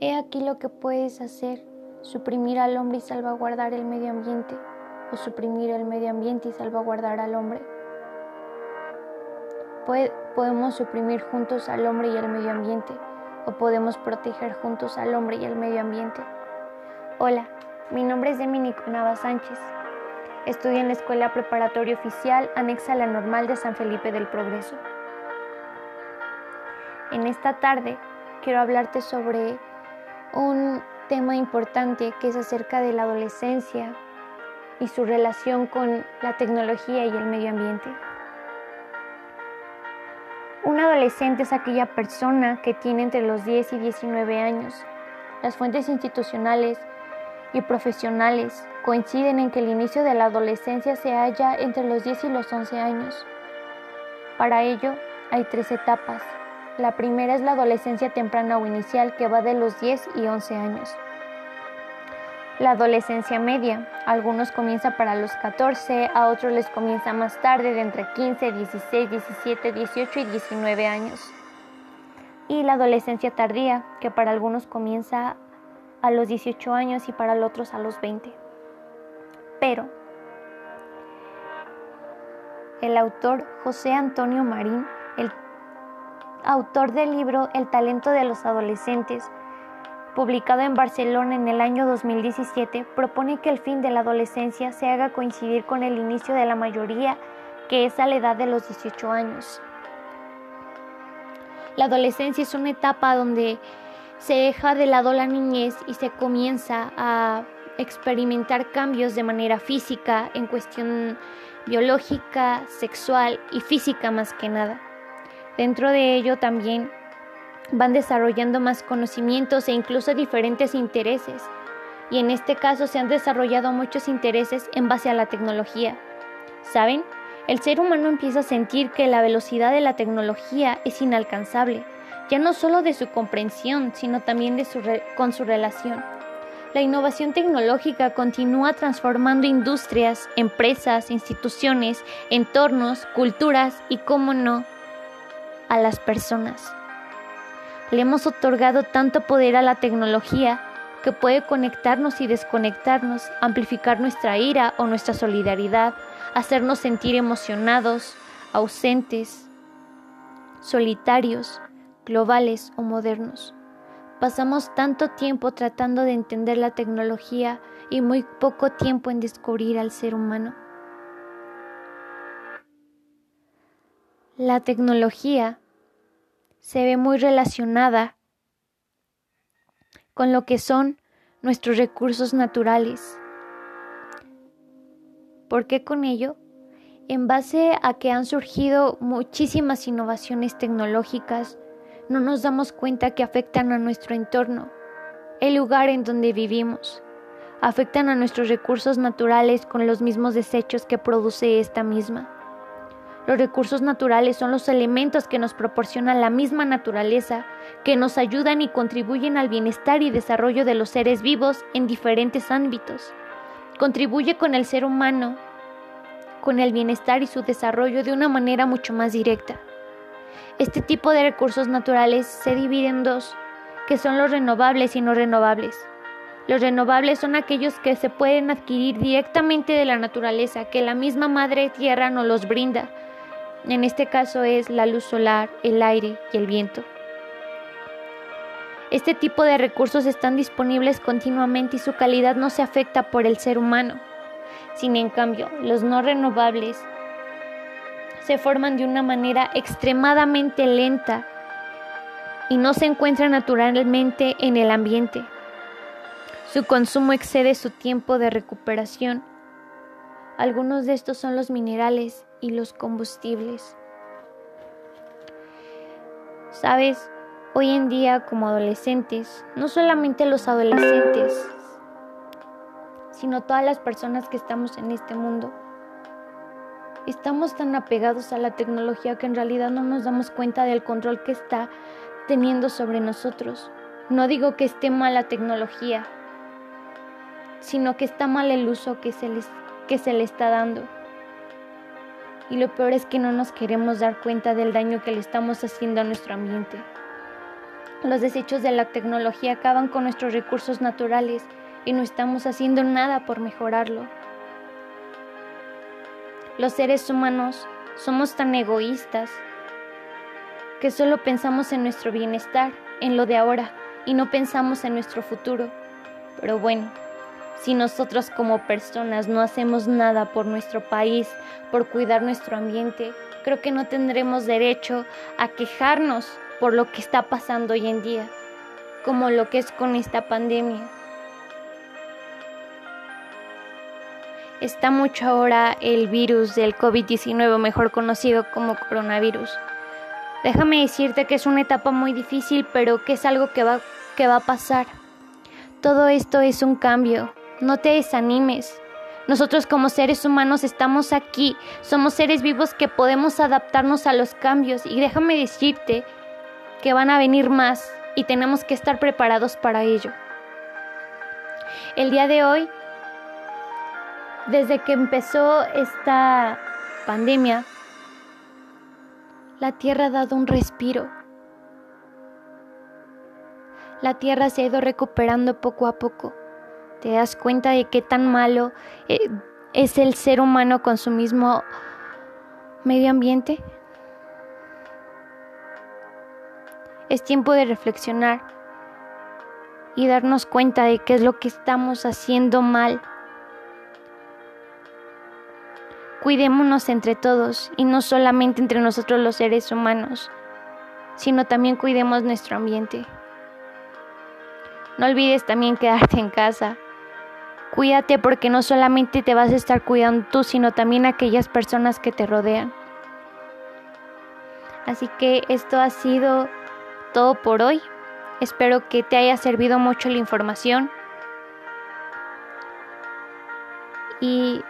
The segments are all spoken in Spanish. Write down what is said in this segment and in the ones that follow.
He aquí lo que puedes hacer, suprimir al hombre y salvaguardar el medio ambiente, o suprimir el medio ambiente y salvaguardar al hombre. podemos suprimir juntos al hombre y al medio ambiente, o podemos proteger juntos al hombre y al medio ambiente. Hola, mi nombre es Dominico Nava Sánchez. Estudio en la Escuela Preparatoria Oficial anexa a la Normal de San Felipe del Progreso. En esta tarde quiero hablarte sobre un tema importante que es acerca de la adolescencia y su relación con la tecnología y el medio ambiente. Un adolescente es aquella persona que tiene entre los 10 y 19 años. Las fuentes institucionales y profesionales coinciden en que el inicio de la adolescencia se halla entre los 10 y los 11 años. Para ello hay tres etapas. La primera es la adolescencia temprana o inicial que va de los 10 y 11 años. La adolescencia media, algunos comienza para los 14, a otros les comienza más tarde de entre 15, 16, 17, 18 y 19 años. Y la adolescencia tardía, que para algunos comienza a los 18 años y para los otros a los 20. Pero el autor José Antonio Marín, el autor del libro El talento de los adolescentes, publicado en Barcelona en el año 2017, propone que el fin de la adolescencia se haga coincidir con el inicio de la mayoría, que es a la edad de los 18 años. La adolescencia es una etapa donde se deja de lado la niñez y se comienza a experimentar cambios de manera física, en cuestión biológica, sexual y física más que nada. Dentro de ello también van desarrollando más conocimientos e incluso diferentes intereses. Y en este caso se han desarrollado muchos intereses en base a la tecnología. ¿Saben? El ser humano empieza a sentir que la velocidad de la tecnología es inalcanzable ya no solo de su comprensión, sino también de su con su relación. La innovación tecnológica continúa transformando industrias, empresas, instituciones, entornos, culturas y, cómo no, a las personas. Le hemos otorgado tanto poder a la tecnología que puede conectarnos y desconectarnos, amplificar nuestra ira o nuestra solidaridad, hacernos sentir emocionados, ausentes, solitarios, globales o modernos. Pasamos tanto tiempo tratando de entender la tecnología y muy poco tiempo en descubrir al ser humano. La tecnología se ve muy relacionada con lo que son nuestros recursos naturales. ¿Por qué con ello? En base a que han surgido muchísimas innovaciones tecnológicas, no nos damos cuenta que afectan a nuestro entorno, el lugar en donde vivimos. Afectan a nuestros recursos naturales con los mismos desechos que produce esta misma. Los recursos naturales son los elementos que nos proporciona la misma naturaleza, que nos ayudan y contribuyen al bienestar y desarrollo de los seres vivos en diferentes ámbitos. Contribuye con el ser humano, con el bienestar y su desarrollo de una manera mucho más directa. Este tipo de recursos naturales se divide en dos, que son los renovables y no renovables. Los renovables son aquellos que se pueden adquirir directamente de la naturaleza, que la misma madre tierra nos los brinda. En este caso es la luz solar, el aire y el viento. Este tipo de recursos están disponibles continuamente y su calidad no se afecta por el ser humano. Sin en cambio, los no renovables se forman de una manera extremadamente lenta y no se encuentran naturalmente en el ambiente. Su consumo excede su tiempo de recuperación. Algunos de estos son los minerales y los combustibles. Sabes, hoy en día como adolescentes, no solamente los adolescentes, sino todas las personas que estamos en este mundo, estamos tan apegados a la tecnología que en realidad no nos damos cuenta del control que está teniendo sobre nosotros. No digo que esté mal la tecnología, sino que está mal el uso que se, les, que se le está dando. Y lo peor es que no nos queremos dar cuenta del daño que le estamos haciendo a nuestro ambiente. Los desechos de la tecnología acaban con nuestros recursos naturales y no estamos haciendo nada por mejorarlo. Los seres humanos somos tan egoístas que solo pensamos en nuestro bienestar, en lo de ahora, y no pensamos en nuestro futuro. Pero bueno, si nosotros como personas no hacemos nada por nuestro país, por cuidar nuestro ambiente, creo que no tendremos derecho a quejarnos por lo que está pasando hoy en día, como lo que es con esta pandemia. Está mucho ahora el virus del COVID-19, mejor conocido como coronavirus. Déjame decirte que es una etapa muy difícil, pero que es algo que va, que va a pasar. Todo esto es un cambio. No te desanimes. Nosotros como seres humanos estamos aquí. Somos seres vivos que podemos adaptarnos a los cambios. Y déjame decirte que van a venir más y tenemos que estar preparados para ello. El día de hoy, desde que empezó esta pandemia, la Tierra ha dado un respiro. La Tierra se ha ido recuperando poco a poco. ¿Te das cuenta de qué tan malo eh, es el ser humano con su mismo medio ambiente? Es tiempo de reflexionar y darnos cuenta de qué es lo que estamos haciendo mal. Cuidémonos entre todos y no solamente entre nosotros los seres humanos, sino también cuidemos nuestro ambiente. No olvides también quedarte en casa. Cuídate porque no solamente te vas a estar cuidando tú, sino también aquellas personas que te rodean. Así que esto ha sido todo por hoy. Espero que te haya servido mucho la información. Y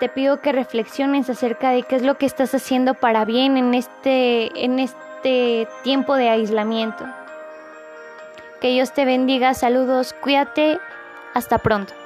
te pido que reflexiones acerca de qué es lo que estás haciendo para bien en este, en este tiempo de aislamiento. Que Dios te bendiga, saludos, cuídate, hasta pronto.